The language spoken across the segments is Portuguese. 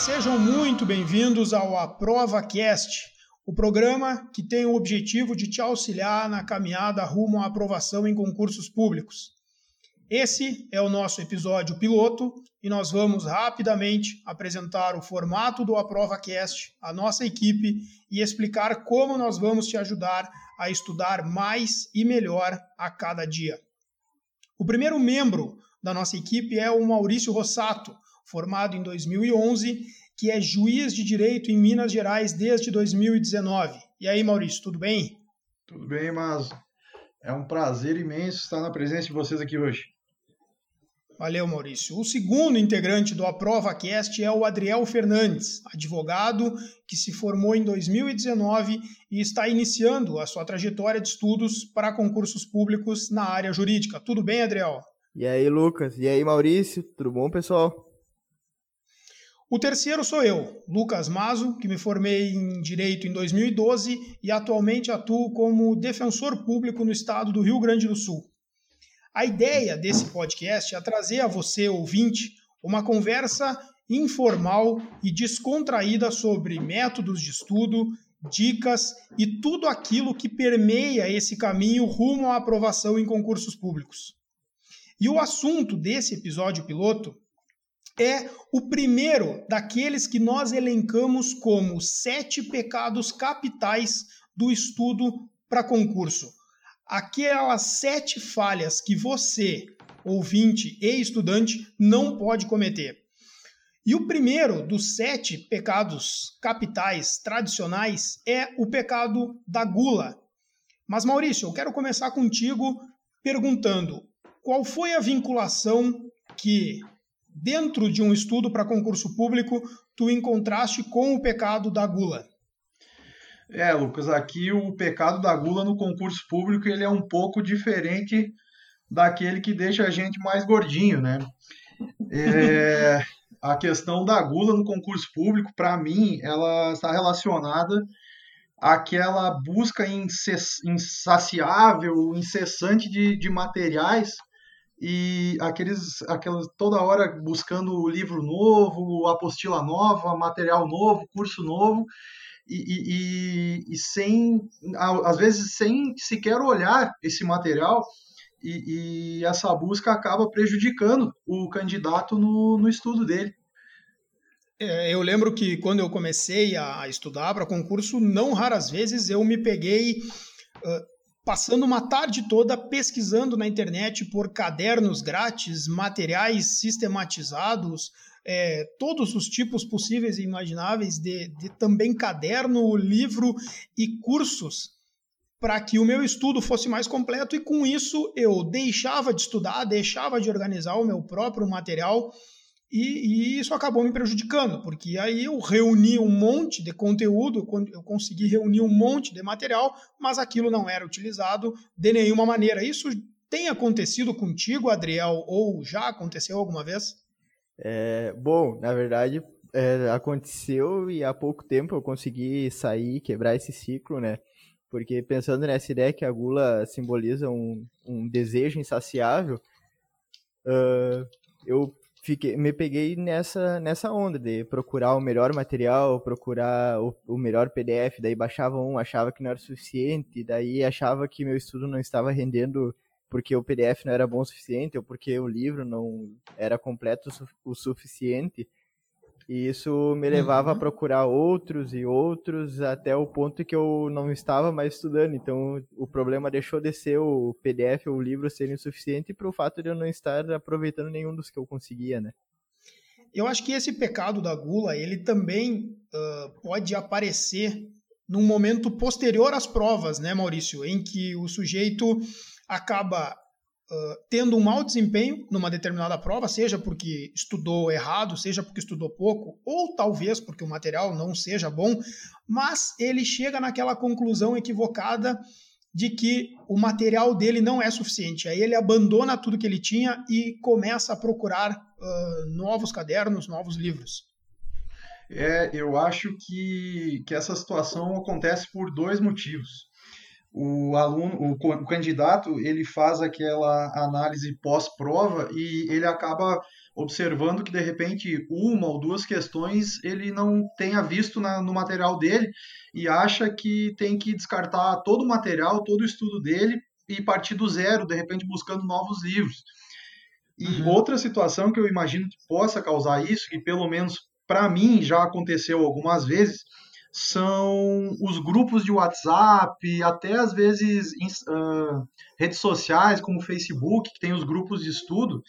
Sejam muito bem-vindos ao Aprova Cast, o programa que tem o objetivo de te auxiliar na caminhada rumo à aprovação em concursos públicos. Esse é o nosso episódio piloto e nós vamos rapidamente apresentar o formato do AprovaCast, a nossa equipe e explicar como nós vamos te ajudar a estudar mais e melhor a cada dia. O primeiro membro da nossa equipe é o Maurício Rossato, formado em 2011, que é juiz de direito em Minas Gerais desde 2019. E aí, Maurício, tudo bem? Tudo bem, mas é um prazer imenso estar na presença de vocês aqui hoje. Valeu, Maurício. O segundo integrante do AprovaCast é o Adriel Fernandes, advogado que se formou em 2019 e está iniciando a sua trajetória de estudos para concursos públicos na área jurídica. Tudo bem, Adriel? E aí, Lucas? E aí, Maurício? Tudo bom, pessoal? O terceiro sou eu, Lucas Mazo, que me formei em Direito em 2012 e atualmente atuo como defensor público no estado do Rio Grande do Sul. A ideia desse podcast é trazer a você, ouvinte, uma conversa informal e descontraída sobre métodos de estudo, dicas e tudo aquilo que permeia esse caminho rumo à aprovação em concursos públicos. E o assunto desse episódio piloto é o primeiro daqueles que nós elencamos como sete pecados capitais do estudo para concurso aquelas sete falhas que você, ouvinte e estudante, não pode cometer. E o primeiro dos sete pecados capitais tradicionais é o pecado da gula. Mas, Maurício, eu quero começar contigo perguntando qual foi a vinculação que, dentro de um estudo para concurso público, tu encontraste com o pecado da gula? É, Lucas, aqui o pecado da gula no concurso público ele é um pouco diferente daquele que deixa a gente mais gordinho, né? É, a questão da gula no concurso público, para mim, ela está relacionada àquela busca insaciável, incessante de, de materiais e aqueles, aquelas toda hora buscando livro novo, apostila nova, material novo, curso novo, e, e, e, sem, às vezes, sem sequer olhar esse material, e, e, essa busca acaba prejudicando o candidato no, no estudo dele. É, eu lembro que quando eu comecei a estudar para concurso, não raras vezes eu me peguei uh, passando uma tarde toda pesquisando na internet por cadernos grátis, materiais sistematizados, é, todos os tipos possíveis e imagináveis de, de também caderno, livro e cursos para que o meu estudo fosse mais completo e com isso eu deixava de estudar, deixava de organizar o meu próprio material e, e, isso acabou me prejudicando, porque aí eu reuni um monte de conteúdo, eu consegui reunir um monte de material, mas aquilo não era utilizado de nenhuma maneira. Isso tem acontecido contigo, Adriel, ou já aconteceu alguma vez? É, bom, na verdade, é, aconteceu e há pouco tempo eu consegui sair, quebrar esse ciclo, né? Porque pensando nessa ideia que a gula simboliza um, um desejo insaciável, uh, eu fiquei, me peguei nessa, nessa onda de procurar o melhor material, procurar o, o melhor PDF, daí baixava um, achava que não era suficiente, daí achava que meu estudo não estava rendendo porque o PDF não era bom o suficiente ou porque o livro não era completo o suficiente. E isso me levava uhum. a procurar outros e outros até o ponto que eu não estava mais estudando. Então o problema deixou de ser o PDF ou o livro serem suficiente para o fato de eu não estar aproveitando nenhum dos que eu conseguia, né? Eu acho que esse pecado da gula ele também uh, pode aparecer num momento posterior às provas, né, Maurício, em que o sujeito acaba tendo um mau desempenho numa determinada prova, seja porque estudou errado, seja porque estudou pouco, ou talvez porque o material não seja bom, mas ele chega naquela conclusão equivocada de que o material dele não é suficiente. Aí ele abandona tudo que ele tinha e começa a procurar uh, novos cadernos, novos livros. É, eu acho que, que essa situação acontece por dois motivos o aluno, o, candidato, ele faz aquela análise pós-prova e ele acaba observando que de repente uma ou duas questões ele não tenha visto na, no material dele e acha que tem que descartar todo o material, todo o estudo dele e partir do zero, de repente buscando novos livros. E uhum. outra situação que eu imagino que possa causar isso, que pelo menos para mim já aconteceu algumas vezes, são os grupos de WhatsApp, até às vezes uh, redes sociais como Facebook, que tem os grupos de estudo,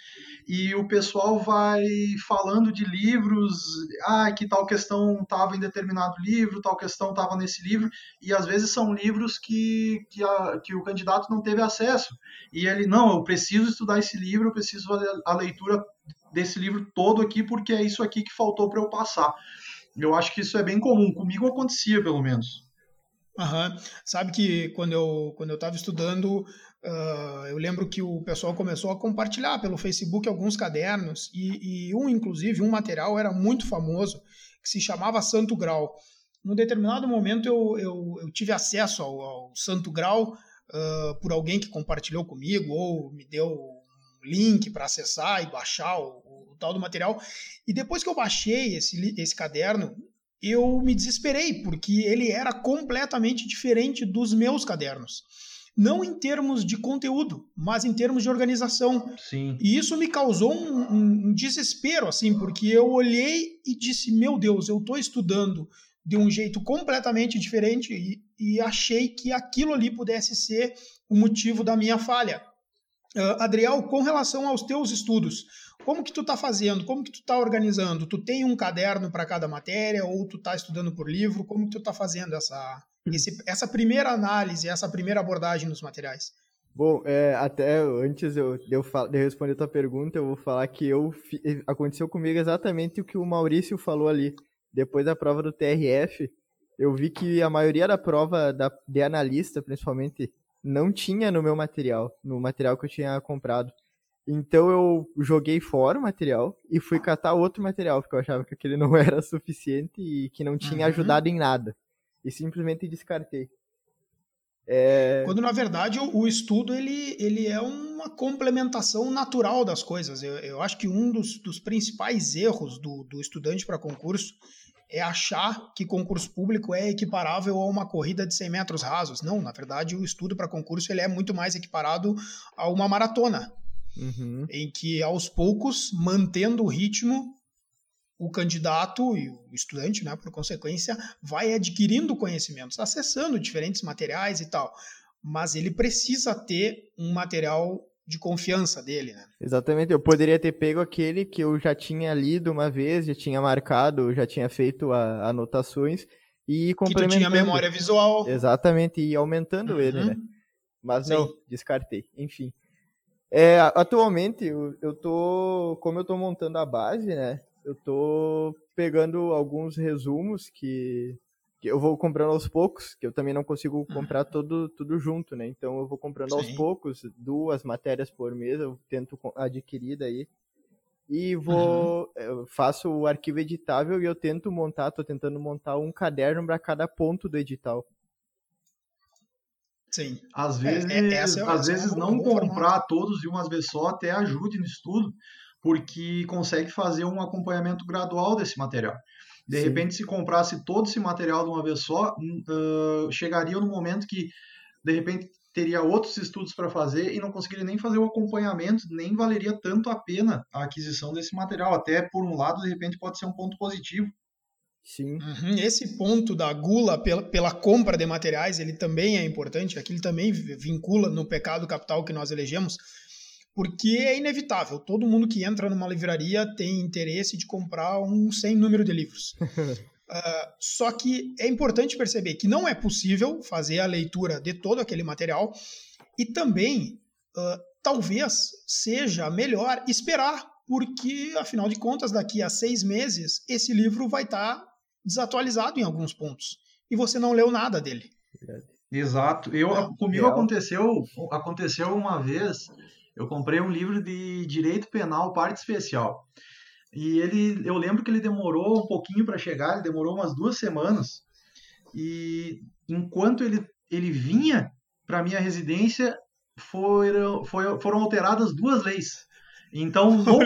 e o pessoal vai falando de livros, ah, que tal questão estava em determinado livro, tal questão estava nesse livro, e às vezes são livros que, que, a, que o candidato não teve acesso. E ele, não, eu preciso estudar esse livro, eu preciso fazer a leitura desse livro todo aqui, porque é isso aqui que faltou para eu passar. Eu acho que isso é bem comum. Comigo acontecia, pelo menos. Sabe que quando eu quando eu estava estudando, uh, eu lembro que o pessoal começou a compartilhar pelo Facebook alguns cadernos e, e, um, inclusive, um material era muito famoso que se chamava Santo Grau. Num determinado momento eu, eu, eu tive acesso ao, ao Santo Grau uh, por alguém que compartilhou comigo ou me deu link para acessar e baixar o, tal do material. E depois que eu baixei esse, esse caderno, eu me desesperei, porque ele era completamente diferente dos meus cadernos. Não em termos de conteúdo, mas em termos de organização. Sim. E isso me causou um, um, um desespero, assim, porque eu olhei e disse: Meu Deus, eu estou estudando de um jeito completamente diferente e, e, achei que aquilo ali pudesse ser o motivo da minha falha. Uh, Adriel, com relação aos teus estudos, como que tu tá fazendo? Como que tu tá organizando? Tu tem um caderno para cada matéria ou tu tá estudando por livro? Como que tu tá fazendo essa, esse, essa primeira análise, essa primeira abordagem dos materiais? Bom, é, até antes eu, de, eu, de eu responder a tua pergunta, eu vou falar que eu aconteceu comigo exatamente o que o Maurício falou ali. Depois da prova do TRF, eu vi que a maioria da prova da, de analista, principalmente, não tinha no meu material, no material que eu tinha comprado. Então eu joguei fora o material e fui catar outro material, porque eu achava que aquele não era suficiente e que não tinha uhum. ajudado em nada. E simplesmente descartei. É... Quando na verdade o, estudo ele, ele é uma complementação natural das coisas. Eu, eu acho que um dos, dos principais erros do, do estudante para concurso é achar que concurso público é equiparável a uma corrida de 100 metros rasos. Não, na verdade o estudo para concurso ele é muito mais equiparado a uma maratona. Uhum. em que aos poucos, mantendo o ritmo, o candidato e o estudante, né, por consequência, vai adquirindo conhecimentos, acessando diferentes materiais e tal. Mas ele precisa ter um material de confiança dele, né? Exatamente. Eu poderia ter pego aquele que eu já tinha lido uma vez, já tinha marcado, já tinha feito a, anotações e complementando. Que tu tinha memória visual. Exatamente, e aumentando uhum. ele, né? Mas Sim. não, descartei. Enfim. É, atualmente, eu, eu tô, como eu tô montando a base, né, eu tô pegando alguns resumos que, que eu vou comprando aos poucos, que eu também não consigo comprar todo, tudo junto, né, então eu vou comprando Sim. aos poucos, duas matérias por mês, eu tento adquirir daí, e vou, uhum. eu faço o arquivo editável e eu tento montar, tô tentando montar um caderno para cada ponto do edital. Sim. Às é, vezes, é, é, é, às vezes não comprar todos de uma vez só até ajude no estudo, porque consegue fazer um acompanhamento gradual desse material. De Sim. repente, se comprasse todo esse material de uma vez só, uh, chegaria no momento que, de repente, teria outros estudos para fazer e não conseguiria nem fazer o acompanhamento, nem valeria tanto a pena a aquisição desse material. Até, por um lado, de repente, pode ser um ponto positivo, Sim. Uhum. Esse ponto da gula pela, pela compra de materiais, ele também é importante, aquilo também vincula no pecado capital que nós elegemos, porque é inevitável. Todo mundo que entra numa livraria tem interesse de comprar um sem número de livros. uh, só que é importante perceber que não é possível fazer a leitura de todo aquele material e também uh, talvez seja melhor esperar porque, afinal de contas, daqui a seis meses, esse livro vai estar tá desatualizado em alguns pontos. E você não leu nada dele. Exato. Eu, comigo aconteceu, aconteceu uma vez, eu comprei um livro de direito penal, parte especial. E ele, eu lembro que ele demorou um pouquinho para chegar, ele demorou umas duas semanas. E enquanto ele, ele vinha para minha residência, foram, foram alteradas duas leis. Então, no,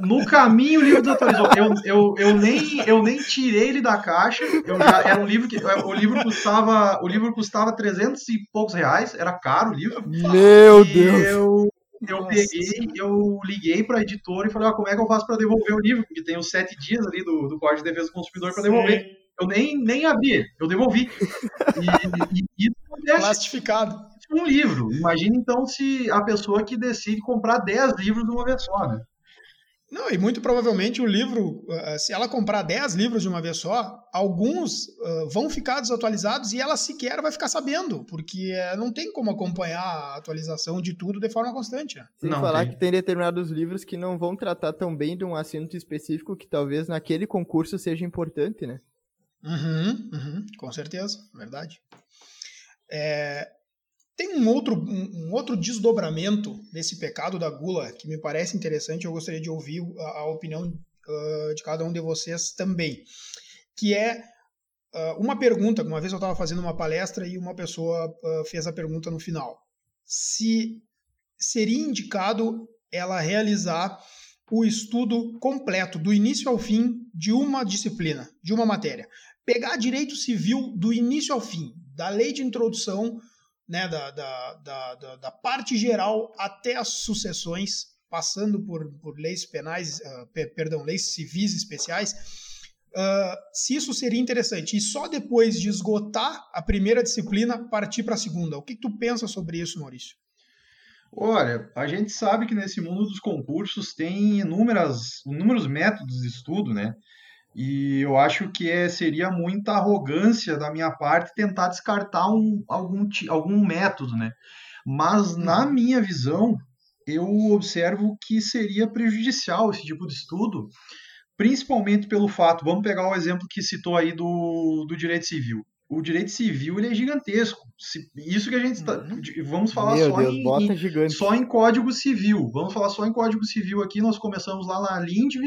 no caminho o livro desatualizou. Eu, eu, eu, nem, eu nem tirei ele da caixa. Eu já, era um livro que. O livro custava. O livro custava 300 e poucos reais. Era caro o livro. Meu Deus! Eu, eu peguei, eu liguei para a editora e falei, ah, como é que eu faço para devolver o livro? Porque tem os sete dias ali do, do Código de Defesa do Consumidor para devolver. Eu nem, nem abri, eu devolvi. E, e, e Plastificado um livro. Imagina então se a pessoa que decide comprar 10 livros de uma vez só, né? Não, e muito provavelmente o livro, eh, se ela comprar 10 livros de uma vez só, alguns uh, vão ficar desatualizados e ela sequer vai ficar sabendo, porque uh, não tem como acompanhar a atualização de tudo de forma constante. Né? Sem não falar tem. que tem determinados livros que não vão tratar tão bem de um assunto específico que talvez naquele concurso seja importante, né? Uhum, uhum, com certeza, verdade. É, tem um outro, um, outro desdobramento desse pecado da gula que me parece interessante. Eu gostaria de ouvir a, a opinião uh, de cada um de vocês também, que é uh, uma pergunta. Uma vez eu estava fazendo uma palestra e uma pessoa uh, fez a pergunta no final: se seria indicado ela realizar o estudo completo, do início ao fim, de uma disciplina, de uma matéria. Pegar direito civil do início ao fim, da lei de introdução né, da, da, da, da, parte geral até as sucessões, passando por, por leis penais, uh, perdão, leis civis especiais, uh, se isso seria interessante. E só depois de esgotar a primeira disciplina, partir para a segunda. O que, que tu pensa sobre isso, Maurício? Olha, a gente sabe que nesse mundo dos concursos tem inúmeras, inúmeros métodos de estudo, né? E eu acho que é, seria muita arrogância da minha parte tentar descartar um, algum, algum método, né? Mas na uhum. minha visão, eu observo que seria prejudicial esse tipo de estudo, principalmente pelo fato, vamos pegar o exemplo que citou aí do, do direito civil. O direito civil ele é gigantesco. Isso que a gente está. Uhum. Vamos falar só, Deus, em, só em Código Civil. Vamos falar só em Código Civil aqui. Nós começamos lá na Lindv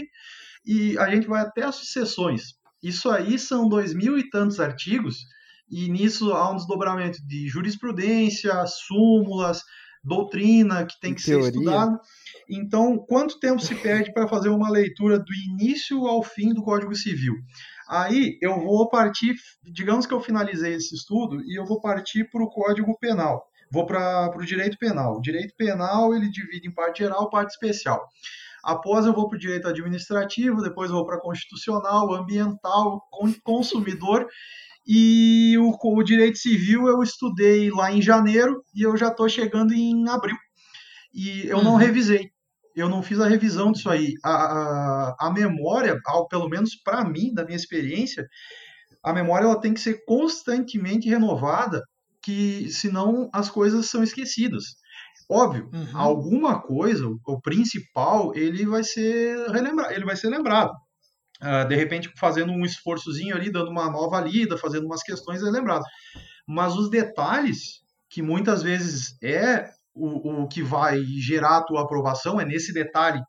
e a gente vai até as sucessões. Isso aí são dois mil e tantos artigos, e nisso há um desdobramento de jurisprudência, súmulas, doutrina que tem que Teoria. ser estudado. Então, quanto tempo se perde para fazer uma leitura do início ao fim do Código Civil? Aí eu vou partir, digamos que eu finalizei esse estudo e eu vou partir para o Código Penal. Vou para o direito penal. O direito penal ele divide em parte geral, parte especial. Após eu vou para o direito administrativo, depois eu vou para constitucional, ambiental, consumidor e o, o, direito civil eu estudei lá em janeiro e eu já estou chegando em abril. E eu uhum. não revisei. Eu não fiz a revisão disso aí. A, a, a memória, ao, pelo menos para mim, da minha experiência, a memória ela tem que ser constantemente renovada, que senão as coisas são esquecidas. Óbvio, uhum. alguma coisa, o principal, ele vai ser relembrado, ele vai ser lembrado. Uh, de repente, fazendo um esforçozinho ali, dando uma nova lida, fazendo umas questões, é lembrado. Mas os detalhes, que muitas vezes é o, o que vai gerar a tua aprovação, é nesse detalhe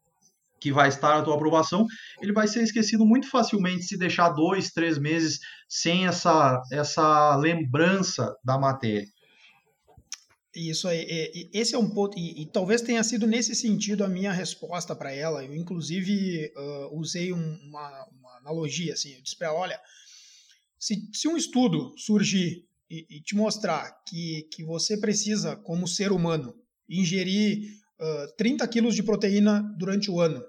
que vai estar a tua aprovação, ele vai ser esquecido muito facilmente se deixar dois, três meses sem essa, essa lembrança da matéria. Isso aí, esse é um ponto, e, e, talvez tenha sido nesse sentido a minha resposta para ela. Eu, inclusive, uh, usei um, uma, uma, analogia, assim, eu disse para ela, olha, se, se um estudo surgir e, e, te mostrar que, que você precisa, como ser humano, ingerir uh, 30 quilos de proteína durante o ano,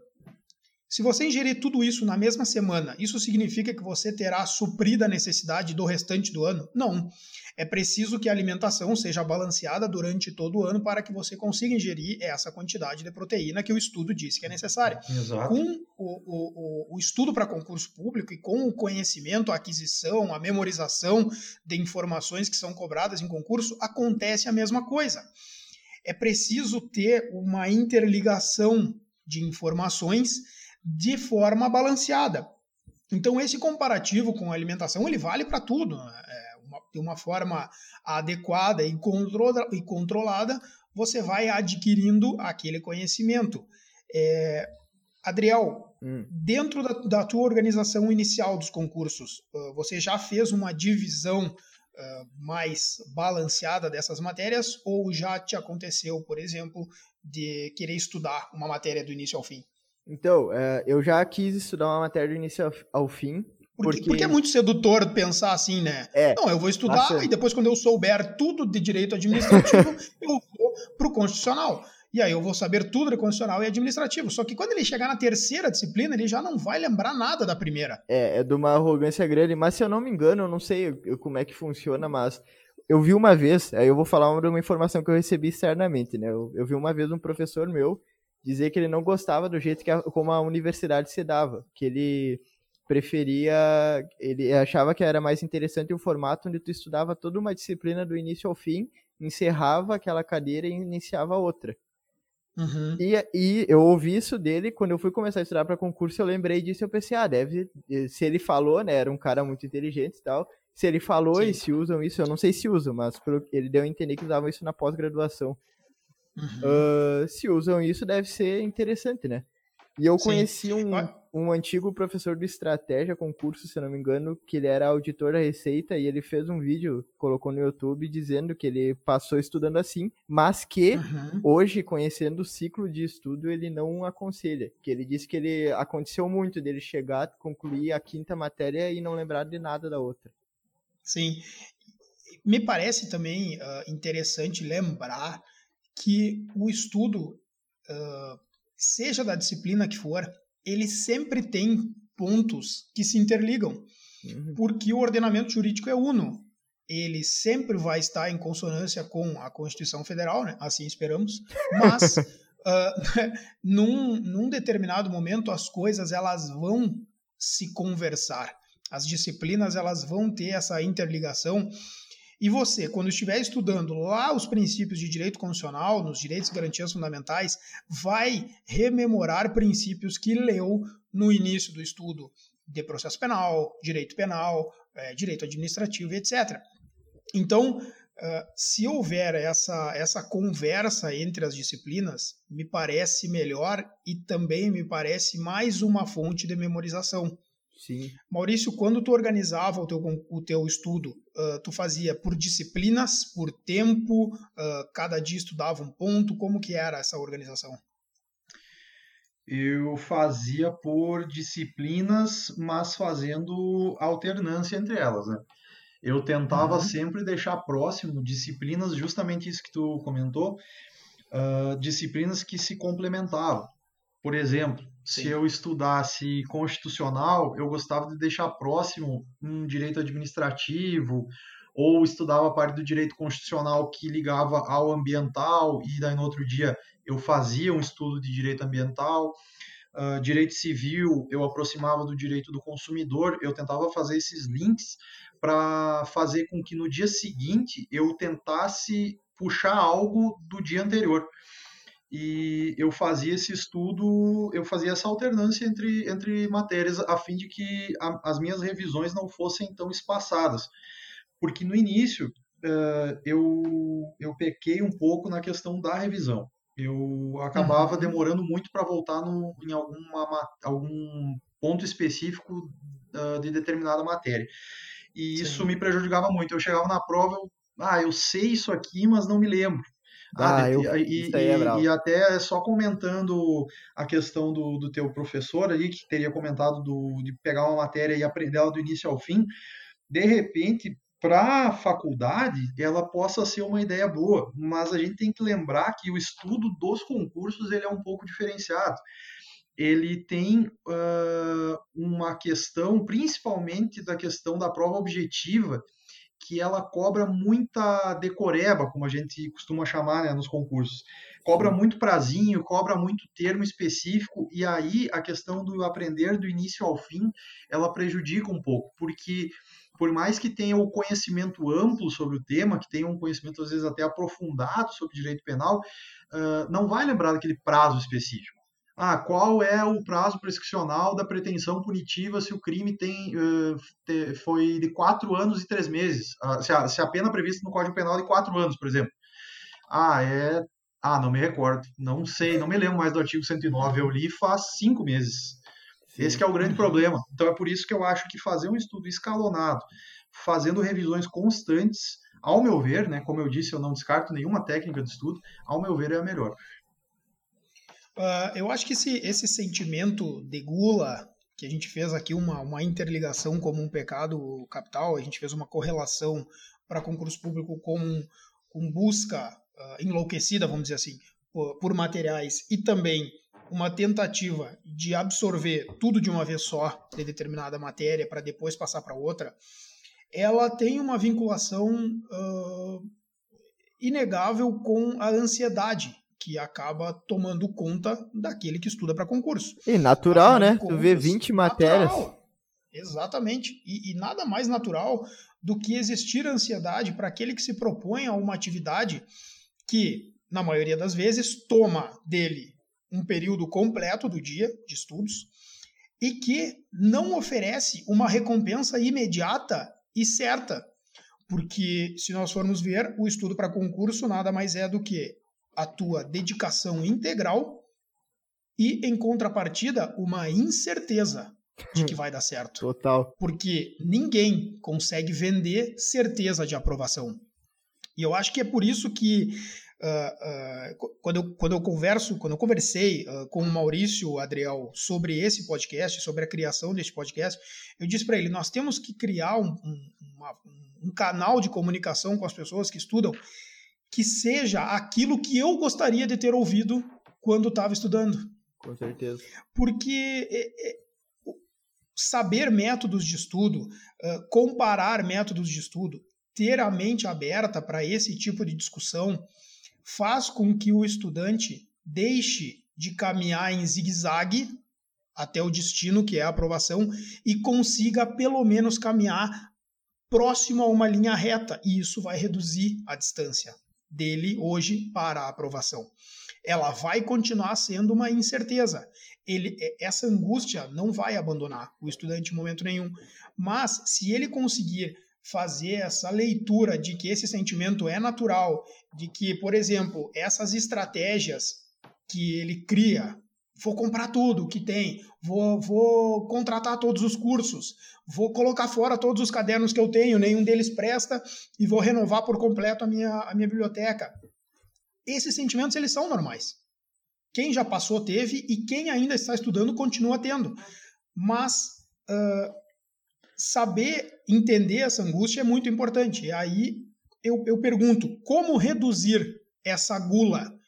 se você ingerir tudo isso na mesma semana, isso significa que você terá suprida a necessidade do restante do ano? Não. É preciso que a alimentação seja balanceada durante todo o ano para que você consiga ingerir essa quantidade de proteína que o estudo disse que é necessária. Exato. Com o, o, o estudo para concurso público e com o conhecimento, a aquisição, a memorização de informações que são cobradas em concurso, acontece a mesma coisa. É preciso ter uma interligação de informações de forma balanceada. Então esse comparativo com a alimentação ele vale para tudo. Né? É uma, de uma forma adequada e, controla, e controlada, você vai adquirindo aquele conhecimento. É, Adriel, hum. dentro da, da, tua organização inicial dos concursos, você já fez uma divisão uh, mais balanceada dessas matérias ou já te aconteceu, por exemplo, de querer estudar uma matéria do início ao fim? Então, é, eu já quis estudar uma matéria do início ao fim. Porque, porque... porque é muito sedutor pensar assim, né? É, não, eu vou estudar bastante. e depois, quando eu souber tudo de direito administrativo, eu vou para o constitucional. E aí eu vou saber tudo de constitucional e administrativo. Só que quando ele chegar na terceira disciplina, ele já não vai lembrar nada da primeira. É, é de uma arrogância grande. Mas se eu não me engano, eu não sei como é que funciona, mas eu vi uma vez, aí eu vou falar uma, uma informação que eu recebi externamente, né? Eu, eu vi uma vez um professor meu dizer que ele não gostava do jeito que a, como a universidade se dava, que ele preferia, ele achava que era mais interessante o formato onde tu estudava toda uma disciplina do início ao fim, encerrava aquela cadeira e iniciava outra. Uhum. E, e eu ouvi isso dele quando eu fui começar a estudar para concurso. Eu lembrei disso. Eu pensei, ah, deve. Se ele falou, né? Era um cara muito inteligente e tal. Se ele falou Sim. e se usam isso, eu não sei se usam, mas pelo, ele deu a entender que usavam isso na pós-graduação. Uhum. Uh, se usam isso, deve ser interessante, né? E eu Sim. conheci um, um antigo professor de estratégia, concurso, se não me engano, que ele era auditor da Receita e ele fez um vídeo, colocou no YouTube, dizendo que ele passou estudando assim, mas que uhum. hoje, conhecendo o ciclo de estudo, ele não aconselha. Que ele disse que ele aconteceu muito dele chegar, concluir a quinta matéria e não lembrar de nada da outra. Sim. Me parece também uh, interessante lembrar que o estudo, uh, seja da disciplina que for, ele sempre tem pontos que se interligam, uhum. porque o ordenamento jurídico é uno. Ele sempre vai estar em consonância com a Constituição Federal, né? assim esperamos, mas uh, num, num determinado momento as coisas elas vão se conversar. As disciplinas elas vão ter essa interligação e você, quando estiver estudando lá os princípios de direito constitucional, nos direitos e garantias fundamentais, vai rememorar princípios que leu no início do estudo de processo penal, direito penal, é, direito administrativo, etc. Então, uh, se houver essa, essa conversa entre as disciplinas, me parece melhor e também me parece mais uma fonte de memorização. Sim. Maurício, quando tu organizava o teu, o teu estudo, uh, tu fazia por disciplinas, por tempo, uh, cada dia estudava um ponto, como que era essa organização? Eu fazia por disciplinas, mas fazendo alternância entre elas, né? Eu tentava uhum. sempre deixar próximo disciplinas, justamente isso que tu comentou, uh, disciplinas que se complementavam. Por exemplo, Sim. se eu estudasse constitucional, eu gostava de deixar próximo um direito administrativo, ou estudava a parte do direito constitucional que ligava ao ambiental, e daí no outro dia eu fazia um estudo de direito ambiental. Uh, direito civil, eu aproximava do direito do consumidor, eu tentava fazer esses links para fazer com que no dia seguinte eu tentasse puxar algo do dia anterior e eu fazia esse estudo, eu fazia essa alternância entre, entre matérias a fim de que a, as minhas revisões não fossem tão espaçadas. Porque no início uh, eu, eu pequei um pouco na questão da revisão. Eu acabava uhum. demorando muito para voltar no, em alguma, algum ponto específico uh, de determinada matéria. E Sim. isso me prejudicava muito. Eu chegava na prova, eu, ah, eu sei isso aqui, mas não me lembro. Ah, ah eu, e, é e, até só comentando a questão do, do teu professor ali, que teria comentado do, de pegar uma matéria e aprender ela do início ao fim, de repente, para a faculdade, ela possa ser uma ideia boa, mas a gente tem que lembrar que o estudo dos concursos ele é um pouco diferenciado. Ele tem uh, uma questão, principalmente da questão da prova objetiva, que ela cobra muita decoreba, como a gente costuma chamar né, nos concursos. Cobra muito prazinho, cobra muito termo específico, e aí a questão do aprender do início ao fim, ela prejudica um pouco, porque por mais que tenha o conhecimento amplo sobre o tema, que tenha um conhecimento às vezes até aprofundado sobre direito penal, não vai lembrar daquele prazo específico ah, qual é o prazo prescricional da pretensão punitiva se o crime tem, uh, te, foi de quatro anos e três meses? Uh, se, a, se a pena prevista no Código Penal é de quatro anos, por exemplo. Ah, é. Ah, não me recordo. Não sei, não me lembro mais do artigo 109. Eu li faz cinco meses. Sim. Esse é o grande problema. Então é por isso que eu acho que fazer um estudo escalonado, fazendo revisões constantes, ao meu ver, né, como eu disse, eu não descarto nenhuma técnica de estudo, ao meu ver é a melhor. Uh, eu acho que esse, esse sentimento de gula, que a gente fez aqui uma, uma interligação como um pecado capital, a gente fez uma correlação para concurso público com, com busca uh, enlouquecida, vamos dizer assim, por, por materiais e também uma tentativa de absorver tudo de uma vez só de determinada matéria para depois passar para outra, ela tem uma vinculação uh, inegável com a ansiedade que acaba tomando conta daquele que estuda para concurso. E natural, né? Contas, tu vê 20 matérias. Natural. Exatamente. E, e, nada mais natural do que existir ansiedade para aquele que se propõe a uma atividade que, na maioria das vezes, toma dele um período completo do dia de estudos e que não oferece uma recompensa imediata e certa. Porque, se nós formos ver, o estudo para concurso nada mais é do que a tua dedicação integral e, em contrapartida, uma incerteza de que vai dar certo. Total. Porque ninguém consegue vender certeza de aprovação. E eu acho que é por isso que uh, uh, quando, eu, quando eu converso, quando eu conversei uh, com o Maurício Adriel sobre esse podcast, sobre a criação desse podcast, eu disse para ele: nós temos que criar um, um, uma, um canal de comunicação com as pessoas que estudam que seja aquilo que eu gostaria de ter ouvido quando estava estudando. Com certeza. Porque é, é, saber métodos de estudo, comparar métodos de estudo, ter a mente aberta para esse tipo de discussão faz com que o estudante deixe de caminhar em zigue-zague até o destino, que é a aprovação, e consiga pelo menos caminhar próximo a uma linha reta, e isso vai reduzir a distância dele hoje para a aprovação. Ela vai continuar sendo uma incerteza. Ele, é, essa angústia não vai abandonar o estudante em momento nenhum, mas se ele conseguir fazer essa leitura de que esse sentimento é natural, de que, por exemplo, essas estratégias que ele cria, vou comprar tudo que tem, vou, vou contratar todos os cursos, vou colocar fora todos os cadernos que eu tenho, nenhum deles presta, e vou renovar por completo a minha, a minha biblioteca. Esses sentimentos, eles são normais. Quem já passou teve, e quem ainda está estudando continua tendo. Mas uh, saber entender essa angústia é muito importante. E aí eu, eu pergunto, como reduzir essa gula?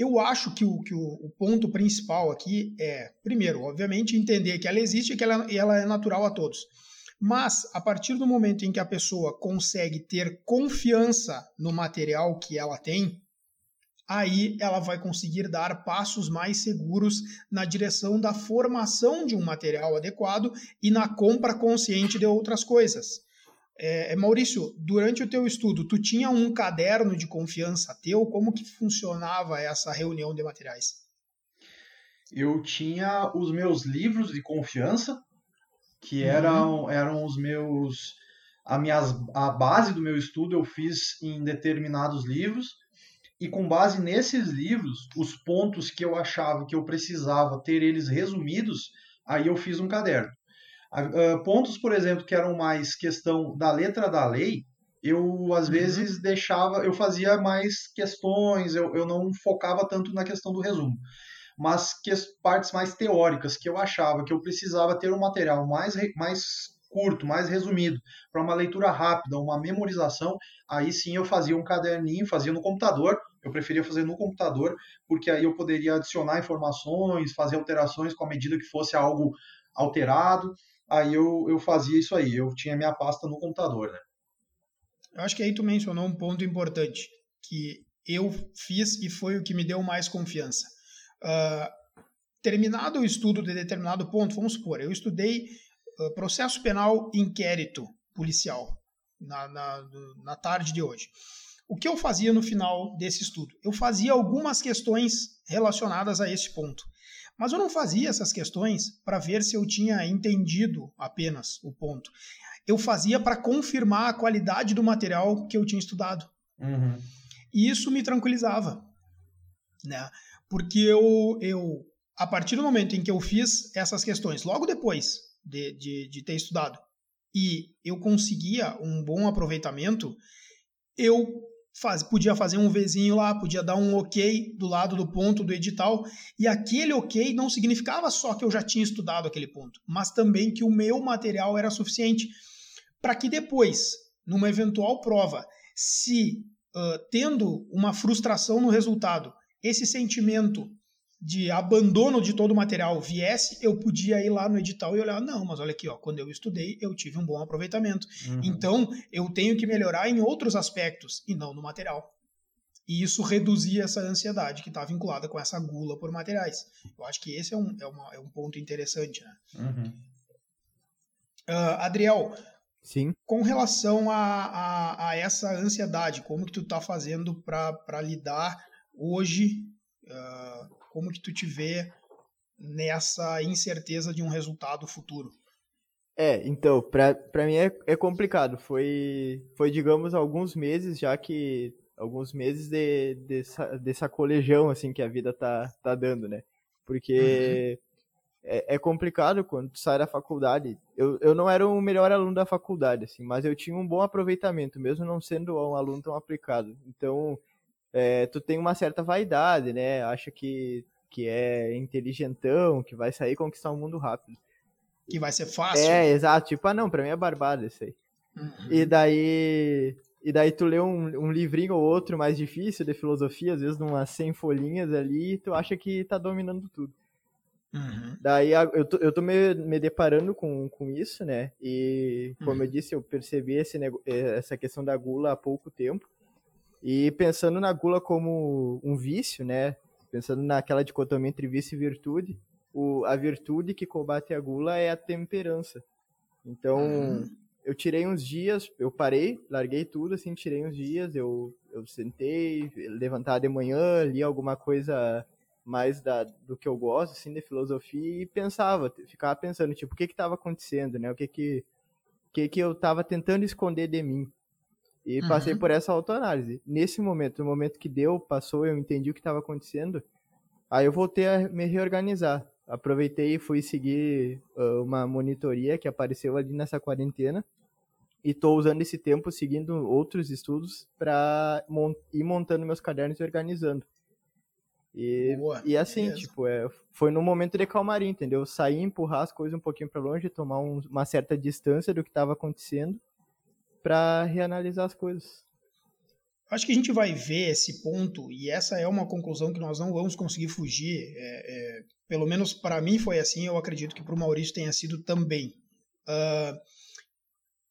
Eu acho que, o, que o, o, ponto principal aqui é, primeiro, obviamente, entender que ela existe e que ela, ela é natural a todos. Mas, a partir do momento em que a pessoa consegue ter confiança no material que ela tem, aí ela vai conseguir dar passos mais seguros na direção da formação de um material adequado e na compra consciente de outras coisas. É, é, Maurício, durante o teu estudo, tu tinha um caderno de confiança teu? Como que funcionava essa reunião de materiais? Eu tinha os meus livros de confiança, que uhum. eram, eram os meus a, minhas, a base do meu estudo eu fiz em determinados livros e com base nesses livros, os pontos que eu achava que eu precisava ter eles resumidos, aí eu fiz um caderno. Uh, pontos, por exemplo, que eram mais questão da letra da lei, eu às uhum. vezes deixava, eu fazia mais questões, eu, eu não focava tanto na questão do resumo. Mas que, partes mais teóricas que eu achava que eu precisava ter um material mais, mais curto, mais resumido, para uma leitura rápida, uma memorização, aí sim eu fazia um caderninho, fazia no computador, eu preferia fazer no computador, porque aí eu poderia adicionar informações, fazer alterações com a medida que fosse algo alterado. Aí eu, eu fazia isso aí, eu tinha minha pasta no computador, né? Eu acho que aí tu mencionou um ponto importante, que eu fiz e foi o que me deu mais confiança. Uh, terminado o estudo de determinado ponto, vamos supor, eu estudei uh, processo penal inquérito policial na, na, na tarde de hoje. O que eu fazia no final desse estudo? Eu fazia algumas questões relacionadas a esse ponto. Mas eu não fazia essas questões para ver se eu tinha entendido apenas o ponto. Eu fazia para confirmar a qualidade do material que eu tinha estudado. Uhum. E isso me tranquilizava. Né? Porque eu, eu, a partir do momento em que eu fiz essas questões, logo depois de, de, de ter estudado, e eu conseguia um bom aproveitamento, eu faz, podia fazer um vizinho lá, podia dar um ok do lado do ponto do edital, e aquele ok não significava só que eu já tinha estudado aquele ponto, mas também que o meu material era suficiente para que depois, numa eventual prova, se uh, tendo uma frustração no resultado, esse sentimento de abandono de todo o material viesse, eu podia ir lá no edital e olhar, não, mas olha aqui, ó, quando eu estudei, eu tive um bom aproveitamento. Uhum. Então, eu tenho que melhorar em outros aspectos e não no material. E isso reduzia essa ansiedade que está vinculada com essa gula por materiais. Eu acho que esse é um, é uma, é um ponto interessante. Né? Uhum. Uh, Adriel, Sim. com relação a, a, a, essa ansiedade, como que tu está fazendo para lidar hoje uh, como que tu te vê nessa incerteza de um resultado futuro? É, então, para mim é, é complicado. Foi, foi, digamos, alguns meses já que. Alguns meses de, dessa, dessa colegião, assim, que a vida tá, tá dando, né? Porque uhum. é, é, complicado quando tu sai da faculdade. Eu, eu não era o melhor aluno da faculdade, assim, mas eu tinha um bom aproveitamento, mesmo não sendo um aluno tão aplicado. Então, é, tu tem uma certa vaidade, né? Acha que, que é inteligentão, que vai sair conquistar o um mundo rápido. Que vai ser fácil. É, exato. Tipo, ah, não, pra mim é barbada isso aí. Uhum. E daí. E daí tu lê um, um livrinho ou outro mais difícil de filosofia, às vezes umas 100 folhinhas ali, e tu acha que tá dominando tudo. Uhum. Daí eu tô, eu tô me, me deparando com, com isso, né? E como uhum. eu disse, eu percebi esse, essa questão da gula há pouco tempo. E pensando na gula como um vício, né? Pensando naquela dicotomia entre vício e virtude, o, a virtude que combate a gula é a temperança. Então, uhum. eu tirei uns dias, eu parei, larguei tudo, assim, tirei uns dias, eu, eu sentei, levantar de manhã, li alguma coisa mais da, do que eu gosto, assim, de filosofia, e pensava, ficava pensando, tipo, o que que estava acontecendo, né? O que que, o que que eu estava tentando esconder de mim. E uhum. passei por essa autoanálise. Nesse momento, no momento que deu, passou, eu entendi o que estava acontecendo, aí eu voltei a me reorganizar. Aproveitei e fui seguir uh, uma monitoria que apareceu ali nessa quarentena. E estou usando esse tempo seguindo outros estudos para mon ir montando meus cadernos e organizando. E, Boa, e assim, beleza. tipo, é, foi no momento de calmaria, entendeu? Sair, empurrar as coisas um pouquinho para longe, tomar um, uma certa distância do que estava acontecendo para reanalisar as coisas. Acho que a gente vai ver esse ponto, e essa é uma conclusão que nós não vamos conseguir fugir. É, é, pelo menos para mim foi assim, eu acredito que para o Maurício tenha sido também. Uh,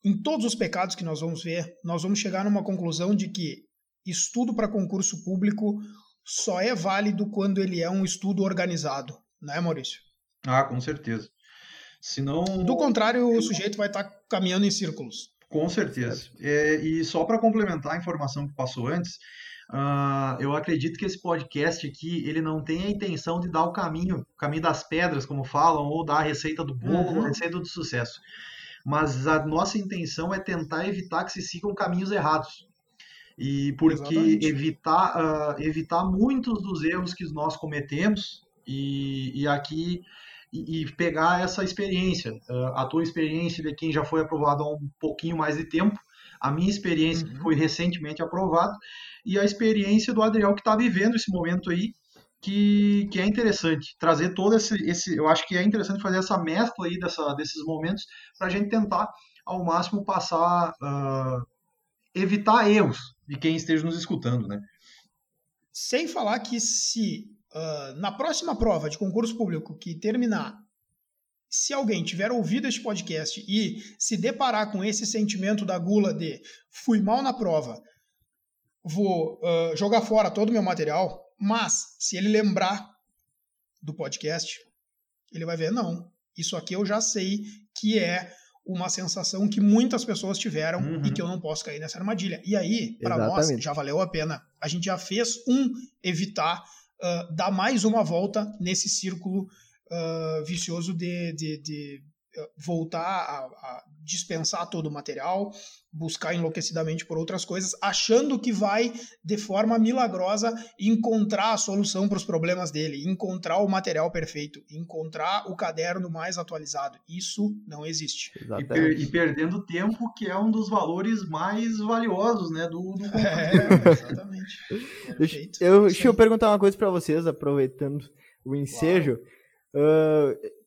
em todos os pecados que nós vamos ver, nós vamos chegar numa conclusão de que estudo para concurso público só é válido quando ele é um estudo organizado, não é, Maurício? Ah, com certeza. Senão... Do contrário, o sujeito vai estar tá caminhando em círculos. Com certeza. É, e só para complementar a informação que passou antes, uh, eu acredito que esse podcast aqui ele não tem a intenção de dar o caminho, o caminho das pedras, como falam, ou dar a receita do bolo, uhum. a receita do sucesso. Mas a nossa intenção é tentar evitar que se sigam caminhos errados. E porque Exatamente. evitar, uh, evitar muitos dos erros que nós cometemos, e, e aqui e, e pegar essa experiência, a tua experiência de quem já foi aprovado há um pouquinho mais de tempo, a minha experiência uhum. que foi recentemente aprovado e a experiência do Adriel que está vivendo esse momento aí que, que é interessante trazer todo esse, esse eu acho que é interessante fazer essa mescla aí dessa, desses momentos para a gente tentar ao máximo passar uh, evitar erros de quem esteja nos escutando, né? Sem falar que se uh, na próxima prova de concurso público que terminar, se alguém tiver ouvido este podcast e se deparar com esse sentimento da gula de fui mal na prova, vou uh, jogar fora todo o meu material, mas se ele lembrar do podcast, ele vai ver, não, isso aqui eu já sei que é uma sensação que muitas pessoas tiveram uhum. e que eu não posso cair nessa armadilha. E aí, para nós, já valeu a pena. A gente já fez um evitar uh, dar mais uma volta nesse círculo uh, vicioso de, de, de, voltar a, a, dispensar todo o material, buscar enlouquecidamente por outras coisas, achando que vai, de forma milagrosa, encontrar a solução para os problemas dele, encontrar o material perfeito, encontrar o caderno mais atualizado. Isso não existe. E, per, e, perdendo tempo, que é um dos valores mais valiosos né, do, do É, exatamente. deixa, eu, deixa eu perguntar uma coisa para vocês, aproveitando o ensejo. Uh,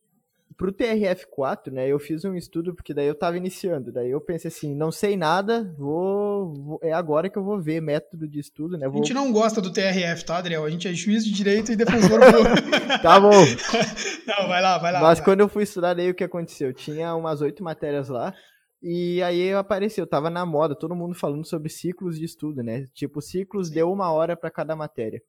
pro TRF4, né, eu fiz um estudo porque daí eu tava iniciando, daí eu pensei assim, não sei nada, vou, vou é agora que eu vou ver método de estudo, né? Vou... A gente não gosta do TRF, tá, Adriel? A gente é juiz de direito e defensor público. tá bom. não, vai lá, vai lá. Mas vai quando eu fui estudar, daí o que aconteceu? Tinha umas oito matérias lá, e aí apareceu, tava na moda, todo mundo falando sobre ciclos de estudo, né? Tipo, ciclos Sim. deu uma hora para cada matéria.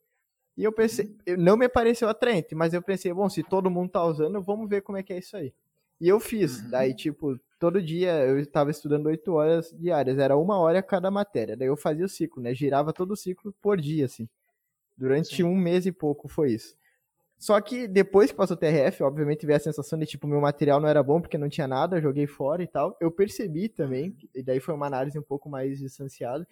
E eu pensei, não me pareceu atraente, mas eu pensei, bom, se todo mundo tá usando, vamos ver como é que é isso aí. E eu fiz. Uhum. Daí, tipo, todo dia eu estava estudando oito horas diárias, era uma hora cada matéria. Daí eu fazia o ciclo, né? Girava todo o ciclo por dia, assim. Durante Sim. um mês e pouco foi isso. Só que depois que passou o TRF, obviamente veio a sensação de, tipo, meu material não era bom porque não tinha nada, joguei fora e tal. Eu percebi também, e daí foi uma análise um pouco mais distanciada,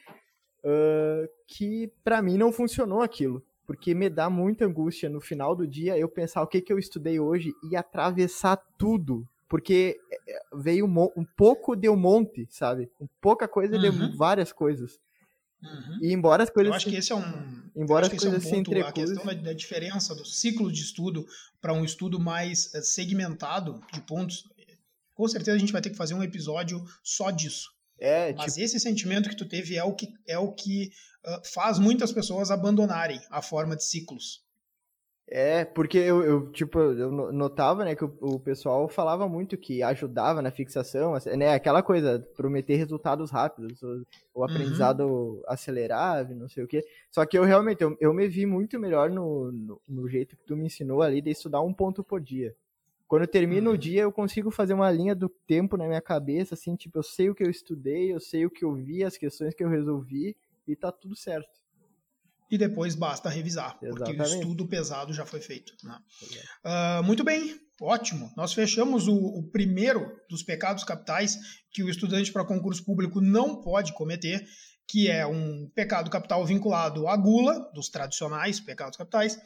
uh, que para mim não funcionou aquilo porque me dá muita angústia no final do dia eu pensar o que, que eu estudei hoje e atravessar tudo. Porque é, é, veio um, pouco de um monte, sabe? Um pouca coisa uhum. de várias coisas. Uhum. E embora as coisas. Eu acho que esse é um. Embora as coisas é um ponto, A questão da, da diferença do ciclo de estudo para um estudo mais eh, segmentado de pontos. Com certeza a gente vai ter que fazer um episódio só disso. É, Mas tipo... esse sentimento que tu teve é o que, é o que uh, faz muitas pessoas abandonarem a forma de ciclos. É, porque eu, eu, tipo, eu notava, né, que o, o, pessoal falava muito que ajudava na fixação, né, aquela coisa, prometer resultados rápidos, o, uhum. aprendizado uhum. acelerável, não sei o quê. Só que eu realmente, eu, eu me vi muito melhor no, no, no, jeito que tu me ensinou ali de estudar um ponto por dia. Quando termina uhum. o dia, eu consigo fazer uma linha do tempo na minha cabeça, assim, tipo, eu sei o que eu estudei, eu sei o que eu vi, as questões que eu resolvi, e tá tudo certo. E depois basta revisar, Exatamente. porque o estudo pesado já foi feito. Né? Uh, muito bem, ótimo. Nós fechamos o, o, primeiro dos pecados capitais que o estudante para concurso público não pode cometer, que é um pecado capital vinculado à gula, dos tradicionais pecados capitais,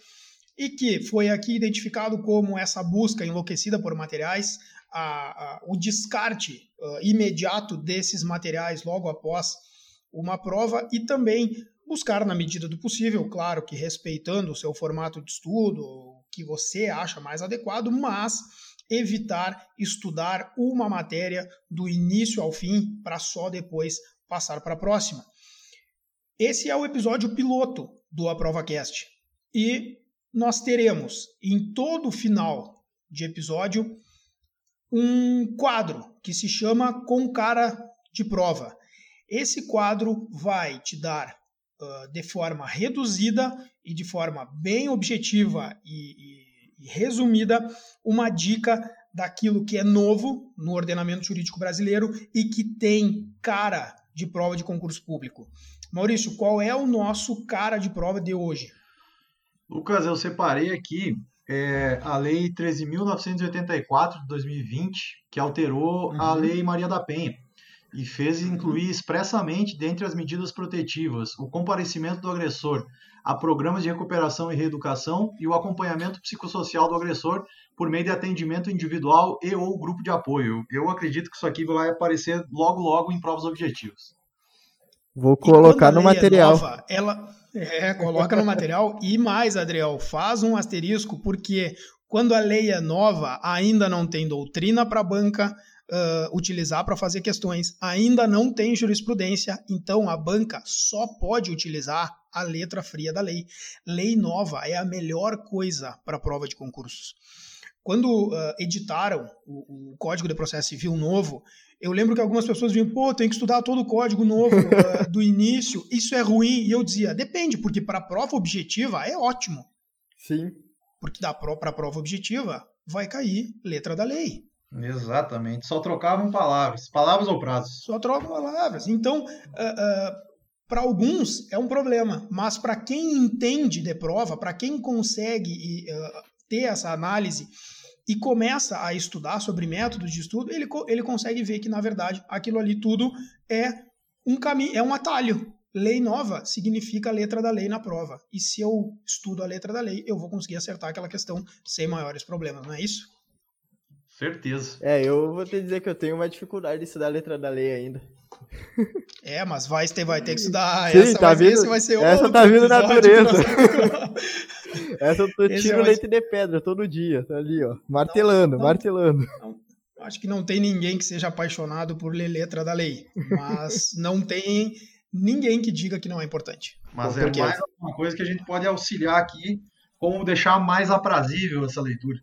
e que foi aqui identificado como essa busca enlouquecida por materiais, a, a, o descarte uh, imediato desses materiais logo após uma prova e também buscar, na medida do possível, claro que respeitando o seu formato de estudo, o que você acha mais adequado, mas evitar estudar uma matéria do início ao fim para só depois passar para a próxima. Esse é o episódio piloto do AprovaCast. E nós teremos em todo final de episódio um quadro que se chama Com Cara de Prova. Esse quadro vai te dar uh, de forma reduzida e de forma bem objetiva e, e, e resumida uma dica daquilo que é novo no ordenamento jurídico brasileiro e que tem cara de prova de concurso público. Maurício, qual é o nosso cara de prova de hoje? Lucas, eu separei aqui é, a Lei 13.984 de 2020, que alterou uhum. a Lei Maria da Penha e fez incluir expressamente, dentre as medidas protetivas, o comparecimento do agressor a programas de recuperação e reeducação e o acompanhamento psicossocial do agressor por meio de atendimento individual e ou grupo de apoio. Eu acredito que isso aqui vai aparecer logo logo em provas objetivas. Vou colocar no é material. É nova, ela é, coloca no material e mais, Adriel, faz um asterisco porque quando a lei é nova, ainda não tem doutrina para a banca uh, utilizar para fazer questões, ainda não tem jurisprudência, então a banca só pode utilizar a letra fria da lei. Lei nova é a melhor coisa para prova de concursos. Quando uh, editaram o, o Código de Processo Civil novo, eu lembro que algumas pessoas vinham, pô, tem que estudar todo o código novo uh, do início, isso é ruim. E eu dizia, depende, porque para a prova objetiva é ótimo. Sim. Porque da para a prova objetiva vai cair letra da lei. Exatamente. Só trocavam palavras, palavras ou prazos. Só trocam palavras. Então, uh, uh, para alguns é um problema, mas para quem entende de prova, para quem consegue ter essa análise e começa a estudar sobre métodos de estudo, ele, ele consegue ver que, na verdade, aquilo ali tudo é um caminho, é um atalho. Lei nova significa letra da lei na prova. E se eu estudo a letra da lei, eu vou conseguir acertar aquela questão sem maiores problemas, não é isso? Certeza. É, eu vou te dizer que eu tenho uma dificuldade de estudar a letra da lei ainda. É, mas vai ter, vai ter que estudar. Sim, essa, tá vai, vindo, vai ser essa tá vindo natureza. essa eu tô tiro leite de pedra todo dia, tá ali, ó. Martelando, não, não, martelando. Não, acho que não tem ninguém que seja apaixonado por ler letra da lei. Mas não tem ninguém que diga que não é importante. Mas é mais uma coisa que a gente pode auxiliar aqui, como deixar mais aprazível essa leitura.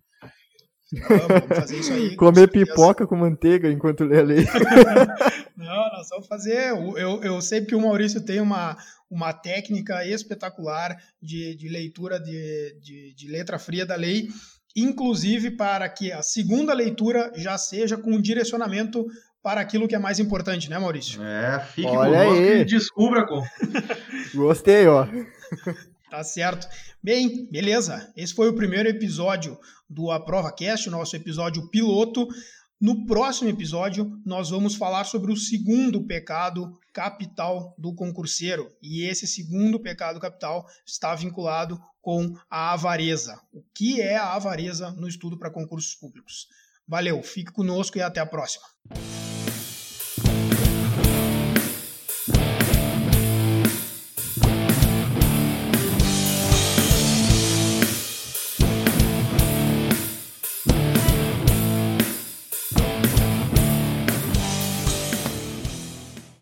Vamos fazer isso aí. Comer pipoca com manteiga enquanto lê a lei. Não, nós vamos fazer. Eu, eu sei que o Maurício tem uma, uma técnica espetacular de, de leitura de, de, de letra fria da lei, inclusive para que a segunda leitura já seja com direcionamento para aquilo que é mais importante, né, Maurício? É, fique Olha conosco aí. e descubra como. Gostei, ó. Tá certo. Bem, beleza. Esse foi o primeiro episódio do Aprova Cast, nosso episódio piloto. No próximo episódio, nós vamos falar sobre o segundo pecado capital do concurseiro. E esse segundo pecado capital está vinculado com a avareza. O que é a avareza no estudo para concursos públicos? Valeu, fique conosco e até a próxima.